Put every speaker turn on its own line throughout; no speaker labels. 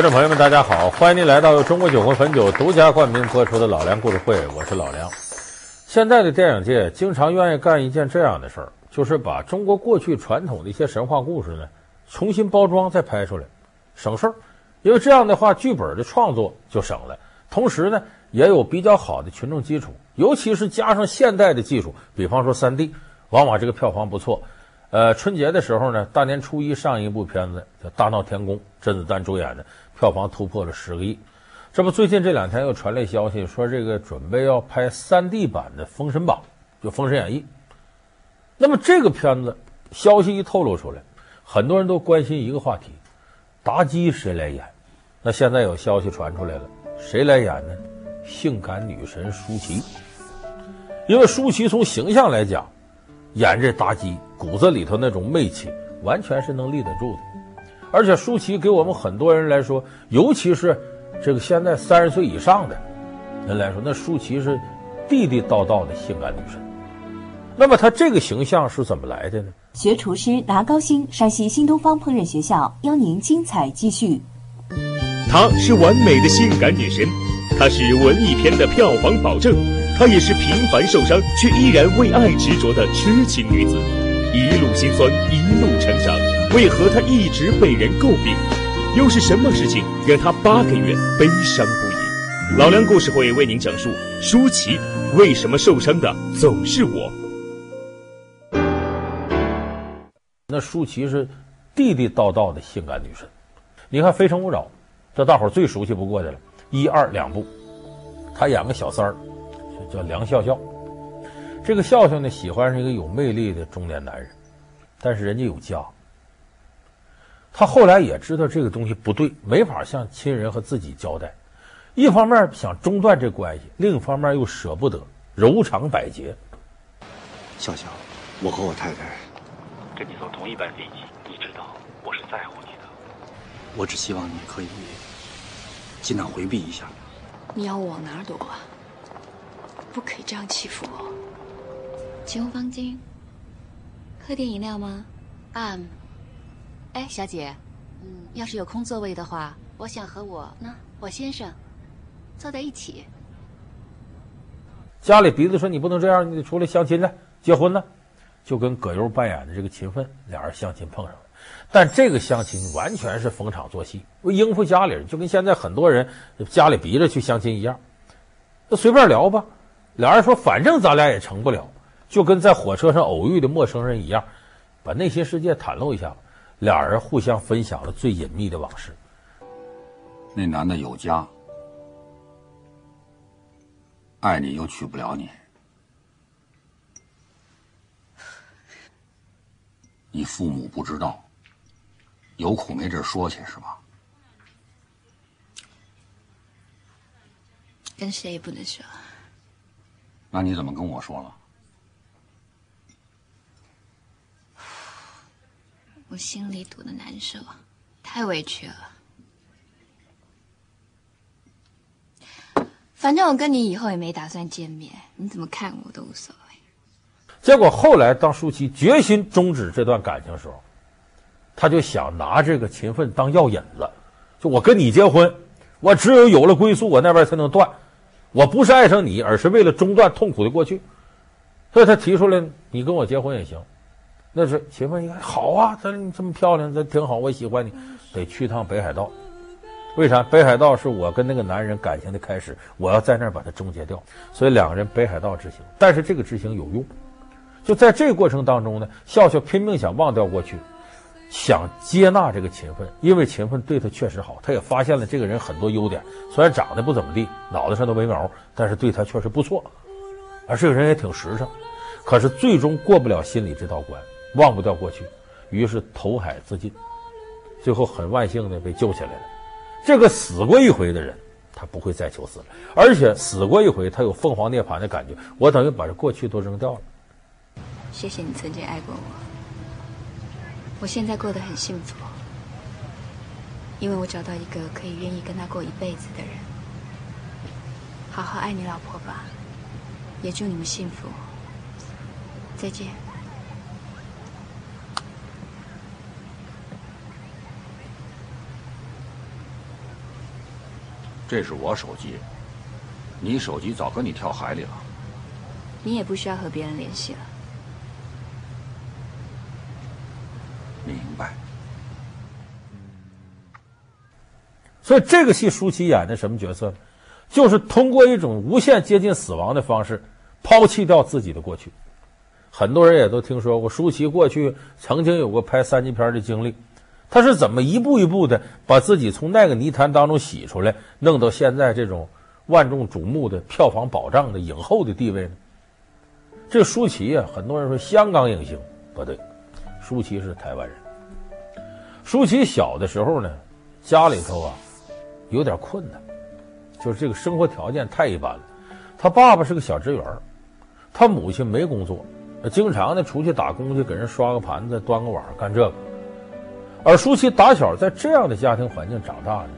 观众朋友们，大家好！欢迎您来到由中国酒魂汾酒独家冠名播出的《老梁故事会》，我是老梁。现在的电影界经常愿意干一件这样的事儿，就是把中国过去传统的一些神话故事呢重新包装再拍出来，省事儿。因为这样的话，剧本的创作就省了，同时呢也有比较好的群众基础，尤其是加上现代的技术，比方说 3D，往往这个票房不错。呃，春节的时候呢，大年初一上一部片子叫《大闹天宫》，甄子丹主演的，票房突破了十个亿。这不，最近这两天又传来消息，说这个准备要拍 3D 版的《封神榜》，就《封神演义》。那么这个片子消息一透露出来，很多人都关心一个话题：妲己谁来演？那现在有消息传出来了，谁来演呢？性感女神舒淇。因为舒淇从形象来讲，演这妲己。骨子里头那种媚气，完全是能立得住的。而且舒淇给我们很多人来说，尤其是这个现在三十岁以上的人来说，那舒淇是地地道道的性感女神。那么她这个形象是怎么来的呢？
学厨师拿高薪，山西新东方烹饪学校邀您精彩继续。
她是完美的性感女神，她是文艺片的票房保证，她也是平凡受伤却依然为爱执着的痴情女子。一路辛酸，一路成长，为何她一直被人诟病？又是什么事情让她八个月悲伤不已？老梁故事会为您讲述舒淇为什么受伤的总是我。
那舒淇是地地道道的性感女神。你看《非诚勿扰》，这大伙儿最熟悉不过的了，一二两部，她演个小三儿，叫梁笑笑。这个笑笑呢，喜欢上一个有魅力的中年男人，但是人家有家。他后来也知道这个东西不对，没法向亲人和自己交代。一方面想中断这关系，另一方面又舍不得，柔肠百结。
笑笑，我和我太太
跟你坐同一班飞机，你知道我是在乎你的。
我只希望你可以尽量回避一下。
你要我往哪儿躲啊？不可以这样欺负我。前后方巾，喝点饮料吗？啊、um,，哎，小姐，嗯，要是有空座位的话，我想和我呢，我先生坐在一起。
家里鼻子说你不能这样，你得出来相亲呢，结婚呢，就跟葛优扮演的这个秦奋俩人相亲碰上了。但这个相亲完全是逢场作戏，为应付家里人，就跟现在很多人家里逼着去相亲一样，那随便聊吧。俩人说，反正咱俩也成不了。就跟在火车上偶遇的陌生人一样，把内心世界袒露一下，俩人互相分享了最隐秘的往事。
那男的有家，爱你又娶不了你，你父母不知道，有苦没地说去是吧？
跟谁也不能说。
那你怎么跟我说了？
我心里堵得难受，太委屈了。反正我跟你以后也没打算见面，你怎么看我都无所谓。
结果后来，当舒淇决心终止这段感情的时候，他就想拿这个勤奋当药引子，就我跟你结婚，我只有有了归宿，我那边才能断。我不是爱上你，而是为了中断痛苦的过去，所以他提出来，你跟我结婚也行。那是秦奋一看好啊，咱你这么漂亮，咱挺好，我喜欢你，得去趟北海道。为啥？北海道是我跟那个男人感情的开始，我要在那儿把它终结掉。所以两个人北海道之行，但是这个之行有用。就在这个过程当中呢，笑笑拼命想忘掉过去，想接纳这个秦奋，因为秦奋对他确实好，他也发现了这个人很多优点，虽然长得不怎么地，脑袋上都没毛，但是对他确实不错，而这个人也挺实诚。可是最终过不了心里这道关。忘不掉过去，于是投海自尽，最后很万幸的被救起来了。这个死过一回的人，他不会再求死了，而且死过一回，他有凤凰涅槃的感觉。我等于把这过去都扔掉了。
谢谢你曾经爱过我，我现在过得很幸福，因为我找到一个可以愿意跟他过一辈子的人。好好爱你老婆吧，也祝你们幸福。再见。
这是我手机，你手机早跟你跳海里了。
你也不需要和别人联系了。
明白。
所以这个戏舒淇演的什么角色呢？就是通过一种无限接近死亡的方式，抛弃掉自己的过去。很多人也都听说过舒淇过去曾经有过拍三级片的经历，他是怎么一步一步的把自己从那个泥潭当中洗出来，弄到现在这种万众瞩目的票房保障的影后的地位呢？这舒淇啊，很多人说香港影星，不对，舒淇是台湾人。舒淇小的时候呢，家里头啊有点困难。就是这个生活条件太一般了，他爸爸是个小职员，他母亲没工作，经常的出去打工去给人刷个盘子、端个碗干这个。而舒淇打小在这样的家庭环境长大呢，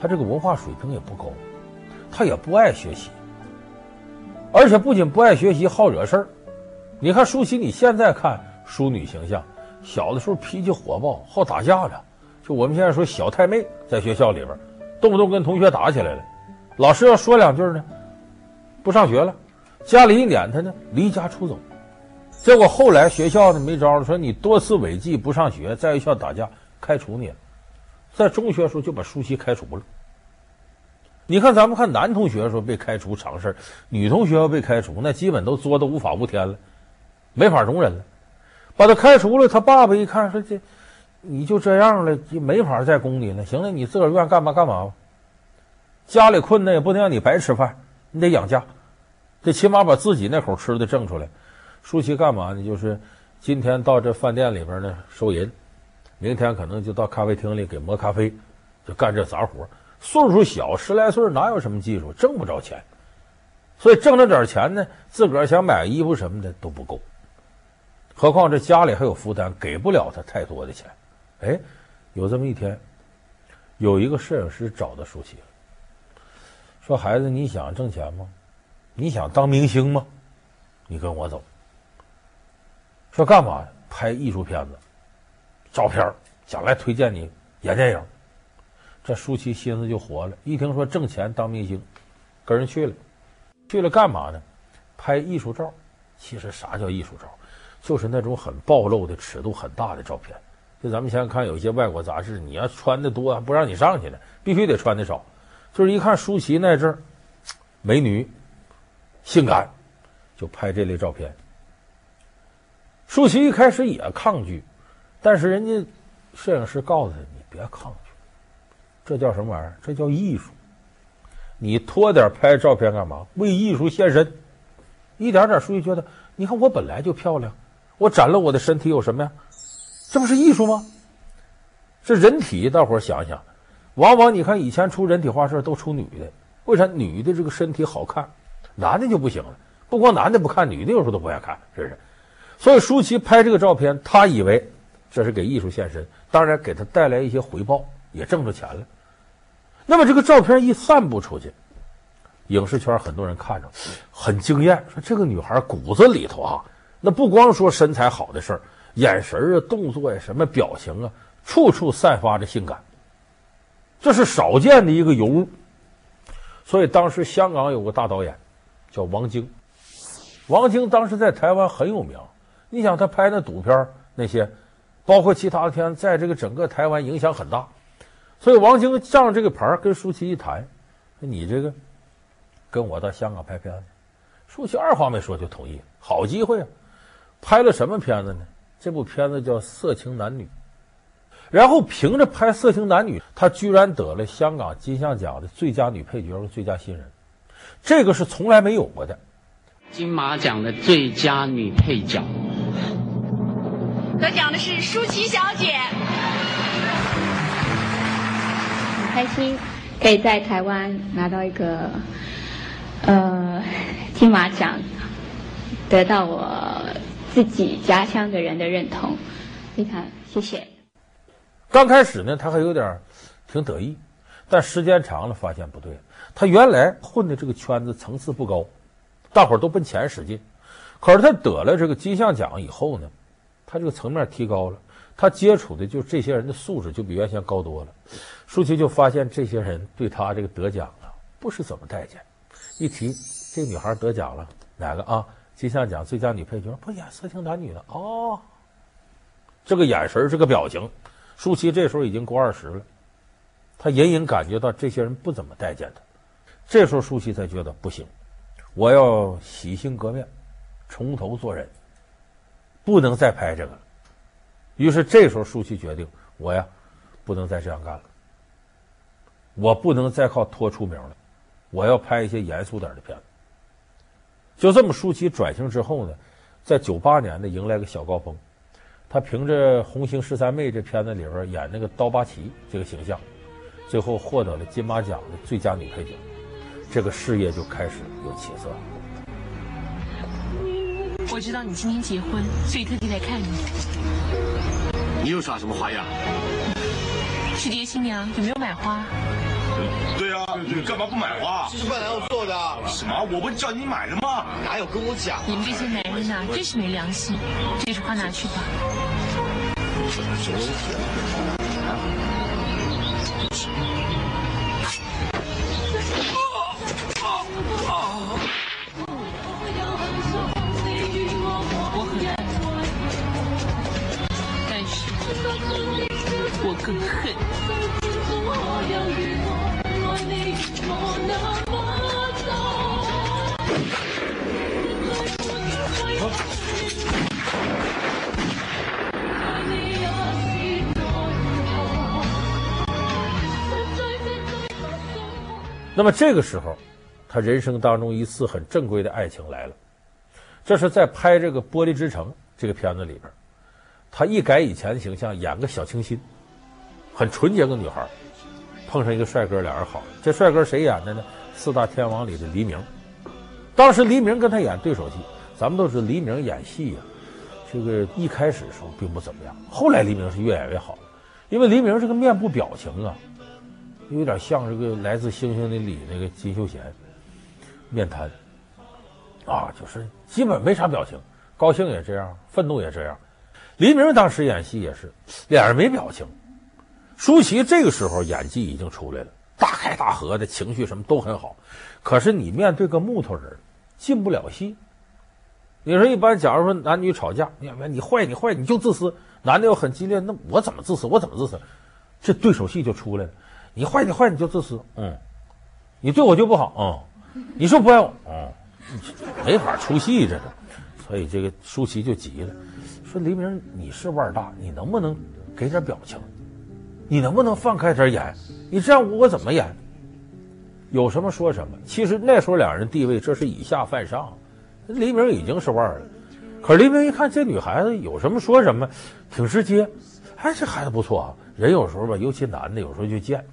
她这个文化水平也不高，她也不爱学习，而且不仅不爱学习，好惹事儿。你看舒淇，你现在看淑女形象，小的时候脾气火爆，好打架的，就我们现在说小太妹，在学校里边动不动跟同学打起来了。老师要说两句呢，不上学了，家里一撵她呢，离家出走。结果后来学校呢没招了，说你多次违纪不上学，在学校打架，开除你了。在中学时候就把舒淇开除了。你看咱们看男同学说被开除常事，女同学要被开除，那基本都作的无法无天了，没法容忍了。把他开除了，他爸爸一看说这，你就这样了，就没法再供你了。行了，你自个儿愿干嘛干嘛吧。家里困难也不能让你白吃饭，你得养家，最起码把自己那口吃的挣出来。舒淇干嘛呢？就是今天到这饭店里边呢收银，明天可能就到咖啡厅里给磨咖啡，就干这杂活。岁数小，十来岁哪有什么技术，挣不着钱，所以挣着点钱呢，自个儿想买衣服什么的都不够，何况这家里还有负担，给不了他太多的钱。哎，有这么一天，有一个摄影师找到舒淇。说孩子，你想挣钱吗？你想当明星吗？你跟我走。说干嘛？拍艺术片子，照片，将来推荐你演电影。这舒淇心思就活了，一听说挣钱当明星，跟人去了。去了干嘛呢？拍艺术照。其实啥叫艺术照？就是那种很暴露的、尺度很大的照片。就咱们现在看有些外国杂志，你要穿的多还，不让你上去呢，必须得穿的少。就是一看舒淇那阵儿，美女，性感，就拍这类照片。舒淇一开始也抗拒，但是人家摄影师告诉他：“你别抗拒，这叫什么玩意儿？这叫艺术。你脱点拍照片干嘛？为艺术献身。一点点，舒淇觉得，你看我本来就漂亮，我展露我的身体有什么呀？这不是艺术吗？这人体，大伙儿想想。”往往你看以前出人体画册都出女的，为啥女的这个身体好看，男的就不行了？不光男的不看，女的有时候都不爱看，是不是？所以舒淇拍这个照片，他以为这是给艺术献身，当然给他带来一些回报，也挣着钱了。那么这个照片一散布出去，影视圈很多人看着很惊艳，说这个女孩骨子里头啊，那不光说身材好的事儿，眼神啊、动作呀、什么表情啊，处处散发着性感。这是少见的一个尤物，所以当时香港有个大导演叫王晶，王晶当时在台湾很有名。你想他拍那赌片那些，包括其他的片子，在这个整个台湾影响很大。所以王晶仗着这个牌跟舒淇一谈，你这个跟我到香港拍片子，舒淇二话没说就同意，好机会啊！拍了什么片子呢？这部片子叫《色情男女》。然后凭着拍《色情男女》，她居然得了香港金像奖的最佳女配角和最佳新人，这个是从来没有过的。
金马奖的最佳女配角，
得奖的是舒淇小姐。
很开心可以在台湾拿到一个呃金马奖，得到我自己家乡的人的认同，非常谢谢。
刚开始呢，他还有点挺得意，但时间长了发现不对。他原来混的这个圈子层次不高，大伙儿都奔钱使劲。可是他得了这个金像奖以后呢，他这个层面提高了，他接触的就这些人的素质就比原先高多了。舒淇就发现这些人对他这个得奖啊不是怎么待见。一提这女孩得奖了，哪个啊？金像奖最佳女配角，不演色情男女的哦。这个眼神，这个表情，舒淇这时候已经过二十了，她隐隐感觉到这些人不怎么待见她。这时候舒淇才觉得不行，我要洗心革面，从头做人，不能再拍这个了。于是这时候舒淇决定，我呀，不能再这样干了，我不能再靠拖出名了，我要拍一些严肃点的片子。就这么，舒淇转型之后呢，在九八年呢迎来个小高峰，她凭着《红星十三妹》这片子里边演那个刀疤鳍这个形象，最后获得了金马奖的最佳女配角，这个事业就开始有起色了。
我知道你今天结婚，所以特地来看你。
你又耍什么花样？
去接新娘有没有买花？
对啊，你干嘛不买花？
这是伴郎要做的。
什么？我不是叫你买的吗？
哪有跟我讲？
你们这些男人呐、啊，真是没良心。这束花拿去吧。
啊？
我更恨。
那么这个时候，他人生当中一次很正规的爱情来了。这是在拍这个《玻璃之城》这个片子里边，他一改以前的形象，演个小清新，很纯洁个女孩，碰上一个帅哥，俩人好。这帅哥谁演的呢？四大天王里的黎明。当时黎明跟他演对手戏，咱们都知道黎明演戏呀、这个一开始时候并不怎么样，后来黎明是越演越好，因为黎明这个面部表情啊。有点像这个来自星星的你那个金秀贤，面瘫，啊，就是基本没啥表情，高兴也这样，愤怒也这样。黎明当时演戏也是脸上没表情。舒淇这个时候演技已经出来了，大开大合的情绪什么都很好，可是你面对个木头人，进不了戏。你说一般，假如说男女吵架，你你坏你坏你就自私，男的又很激烈，那我怎么自私？我怎么自私？这对手戏就出来了。你坏你坏你就自私，嗯，你对我就不好，嗯，你说不爱我，嗯，没法出戏这个，所以这个舒淇就急了，说黎明你是腕大，你能不能给点表情？你能不能放开点演？你这样我怎么演？有什么说什么。其实那时候两人地位这是以下犯上，黎明已经是腕儿了，可黎明一看这女孩子有什么说什么，挺直接，哎，这孩子不错啊。人有时候吧，尤其男的有时候就贱。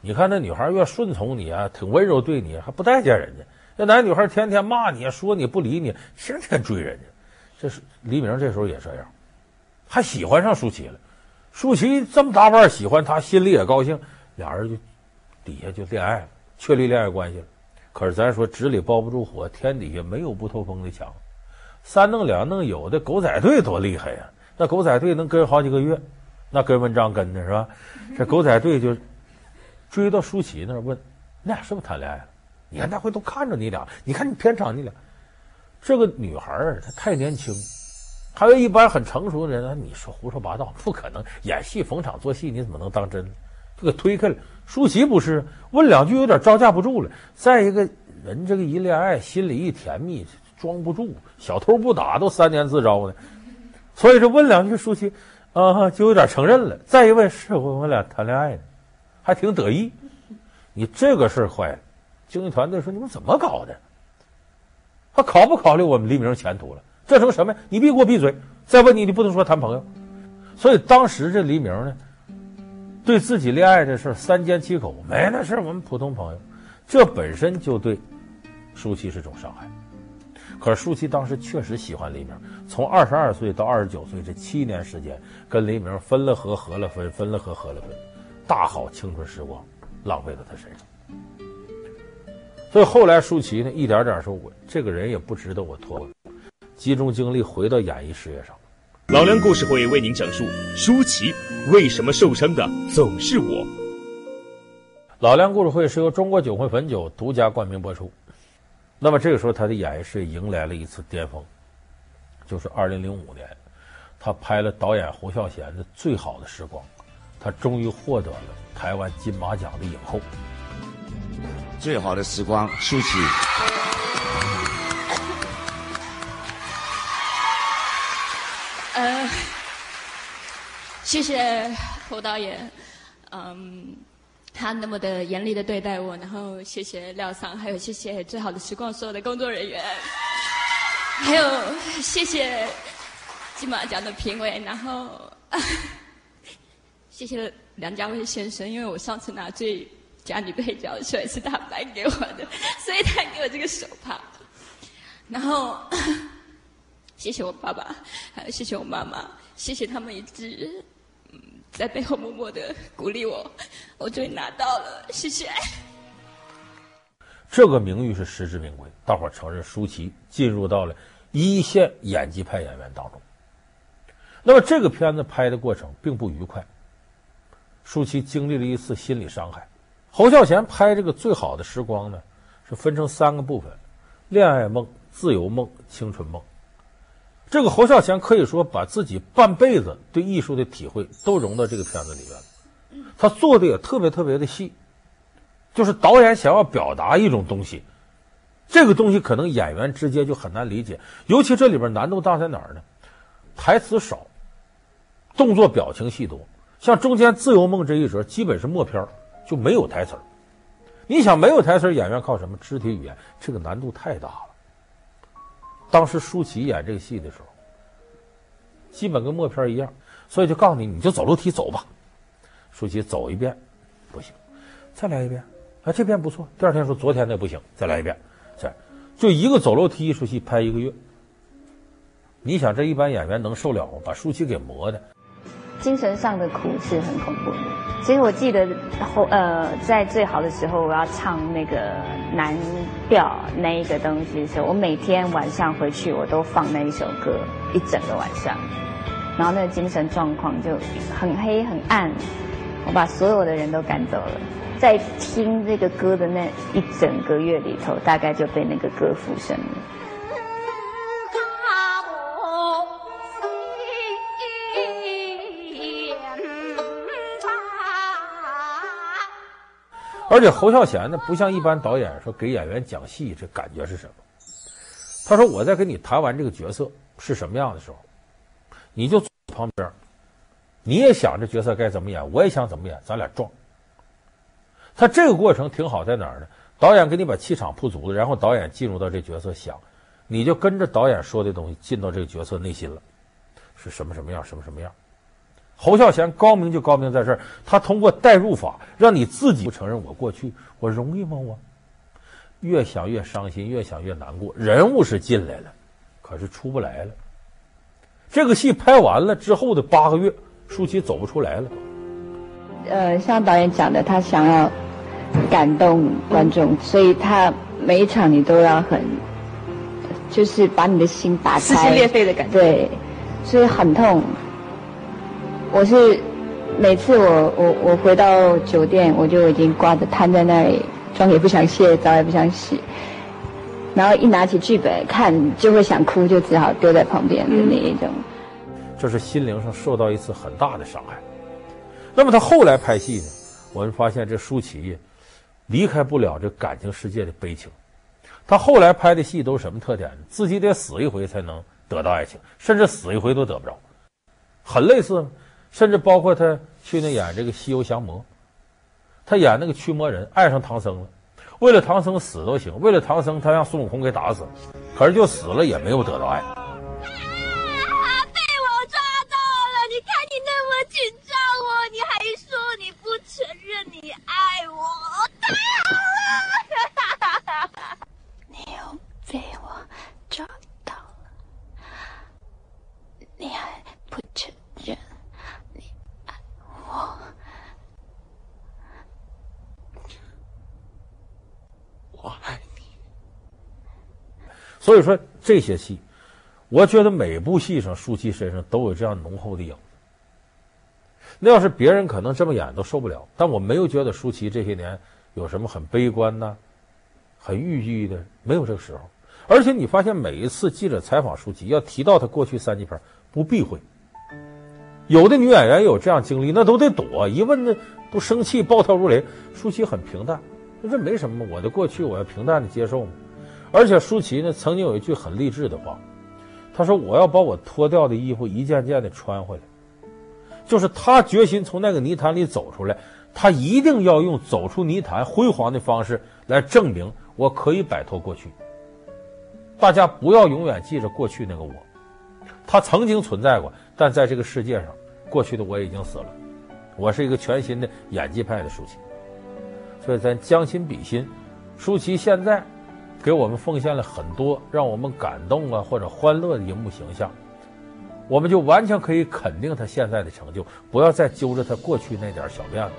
你看那女孩越顺从你啊，挺温柔对你，还不待见人家。那男女孩天天骂你，说你不理你，天天追人家。这是黎明这时候也这样，还喜欢上舒淇了。舒淇这么大腕喜欢他，心里也高兴，俩人就底下就恋爱了，确立恋爱关系了。可是咱说纸里包不住火，天底下没有不透风的墙。三弄两弄，有的狗仔队多厉害呀！那狗仔队能跟好几个月，那跟文章跟的是吧？这狗仔队就。追到舒淇那儿问：“你俩是不是谈恋爱了？你看那回都看着你俩，你看你片场你俩。这个女孩她太年轻，还有一般很成熟的人呢，你说胡说八道，不可能。演戏逢场作戏，你怎么能当真？就给推开了。舒淇不是问两句，有点招架不住了。再一个人这个一恋爱，心里一甜蜜，装不住。小偷不打都三年自招呢，所以说问两句，舒淇啊就有点承认了。再一问，是我们俩谈恋爱呢。”还挺得意，你这个事儿坏了。经纪团队说：“你们怎么搞的？他考不考虑我们黎明前途了？这成什么？你别给我闭嘴！再问你，你不能说谈朋友。”所以当时这黎明呢，对自己恋爱的事三缄其口，没那事我们普通朋友。这本身就对舒淇是种伤害。可是舒淇当时确实喜欢黎明，从二十二岁到二十九岁这七年时间，跟黎明分了合，合了分，分了合，合了分。大好青春时光，浪费在他身上。所以后来舒淇呢，一点点说：“我这个人也不值得我拖，集中精力回到演艺事业上。”
老梁故事会为您讲述舒淇为什么受伤的总是我。
老梁故事会是由中国酒会汾酒独家冠名播出。那么这个时候，他的演艺事业迎来了一次巅峰，就是二零零五年，他拍了导演侯孝贤的《最好的时光》，他终于获得了台湾金马奖的影后。
最好的时光，舒淇。
谢谢侯导演，嗯。他那么的严厉的对待我，然后谢谢廖桑，还有谢谢《最好的时光》所有的工作人员，还有谢谢金马奖的评委，然后 谢谢梁家辉先生，因为我上次拿最佳女配角的时候也是他颁给我的，所以他给我这个手帕。然后谢谢我爸爸，还有谢谢我妈妈，谢谢他们一直。在背后默默的鼓励我，我终于拿到了，谢谢。
这个名誉是实至名归，大伙承认舒淇进入到了一线演技派演员当中。那么这个片子拍的过程并不愉快，舒淇经历了一次心理伤害。侯孝贤拍这个最好的时光呢，是分成三个部分：恋爱梦、自由梦、青春梦。这个侯孝贤可以说把自己半辈子对艺术的体会都融到这个片子里面了，他做的也特别特别的细，就是导演想要表达一种东西，这个东西可能演员直接就很难理解，尤其这里边难度大在哪儿呢？台词少，动作表情戏多，像中间自由梦这一折基本是默片，就没有台词。你想没有台词，演员靠什么？肢体语言，这个难度太大了。当时舒淇演这个戏的时候，基本跟默片一样，所以就告诉你，你就走楼梯走吧。舒淇走一遍，不行，再来一遍，啊，这遍不错。第二天说昨天那不行，再来一遍，再就一个走楼梯一出戏拍一个月。你想这一般演员能受了吗？把舒淇给磨的。
精神上的苦是很恐怖的。其实我记得后呃，在最好的时候，我要唱那个男调那一个东西的时候，我每天晚上回去我都放那一首歌一整个晚上，然后那个精神状况就很黑很暗，我把所有的人都赶走了，在听这个歌的那一整个月里头，大概就被那个歌附身了。
而且侯孝贤呢，不像一般导演说给演员讲戏，这感觉是什么？他说：“我在跟你谈完这个角色是什么样的时候，你就坐旁边，你也想这角色该怎么演，我也想怎么演，咱俩撞。”他这个过程挺好在哪儿呢？导演给你把气场铺足了，然后导演进入到这角色想，你就跟着导演说的东西进到这个角色内心了，是什么什么样，什么什么样。侯孝贤高明就高明在这儿，他通过代入法让你自己不承认我过去，我容易吗？我越想越伤心，越想越难过。人物是进来了，可是出不来了。这个戏拍完了之后的八个月，舒淇走不出来了。
呃，像导演讲的，他想要感动观众，所以他每一场你都要很，就是把你的心打开，撕心裂肺的感觉。对，所以很痛。我是每次我我我回到酒店，我就已经挂着瘫在那里，妆也不想卸，澡也不想洗，然后一拿起剧本看就会想哭，就只好丢在旁边的那一种。
这是心灵上受到一次很大的伤害。那么他后来拍戏呢？我们发现这舒淇离开不了这感情世界的悲情。他后来拍的戏都是什么特点呢？自己得死一回才能得到爱情，甚至死一回都得不着，很类似。甚至包括他去年演这个《西游降魔》，他演那个驱魔人，爱上唐僧了，为了唐僧死都行，为了唐僧他让孙悟空给打死了，可是就死了也没有得到爱。啊！
被我抓到了！你看你那么紧张我，你还说你不承认你爱我，太好了！你又被我抓到了，你还不承认？我
我爱你。所以说这些戏，我觉得每部戏上舒淇身上都有这样浓厚的影子。那要是别人可能这么演都受不了，但我没有觉得舒淇这些年有什么很悲观呐、很郁郁的，没有这个时候。而且你发现每一次记者采访舒淇，要提到她过去三级片，不避讳。有的女演员有这样经历，那都得躲，一问那都生气，暴跳如雷。舒淇很平淡，这没什么，我的过去我要平淡的接受嘛。而且舒淇呢，曾经有一句很励志的话，她说：“我要把我脱掉的衣服一件件的穿回来。”就是他决心从那个泥潭里走出来，他一定要用走出泥潭辉煌的方式来证明我可以摆脱过去。大家不要永远记着过去那个我，他曾经存在过，但在这个世界上，过去的我已经死了。我是一个全新的演技派的舒淇，所以咱将心比心，舒淇现在给我们奉献了很多让我们感动啊或者欢乐的荧幕形象。我们就完全可以肯定他现在的成就，不要再揪着他过去那点小辫子。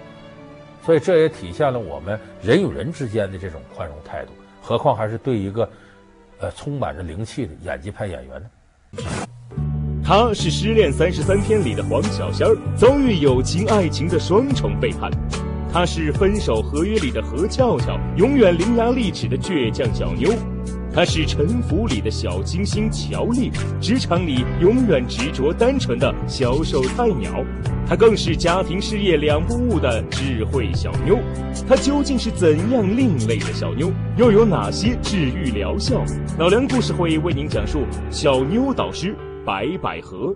所以这也体现了我们人与人之间的这种宽容态度，何况还是对一个呃充满着灵气的演技派演员呢？
他是《失恋三十三天》里的黄小仙儿，遭遇友情爱情的双重背叛；她是《分手合约》里的何俏俏，永远伶牙俐齿的倔强小妞。她是《沉浮》里的小清新乔丽，职场里永远执着单纯的销售菜鸟，她更是家庭事业两不误的智慧小妞。她究竟是怎样另类的小妞？又有哪些治愈疗效？老梁故事会为您讲述小妞导师白百合。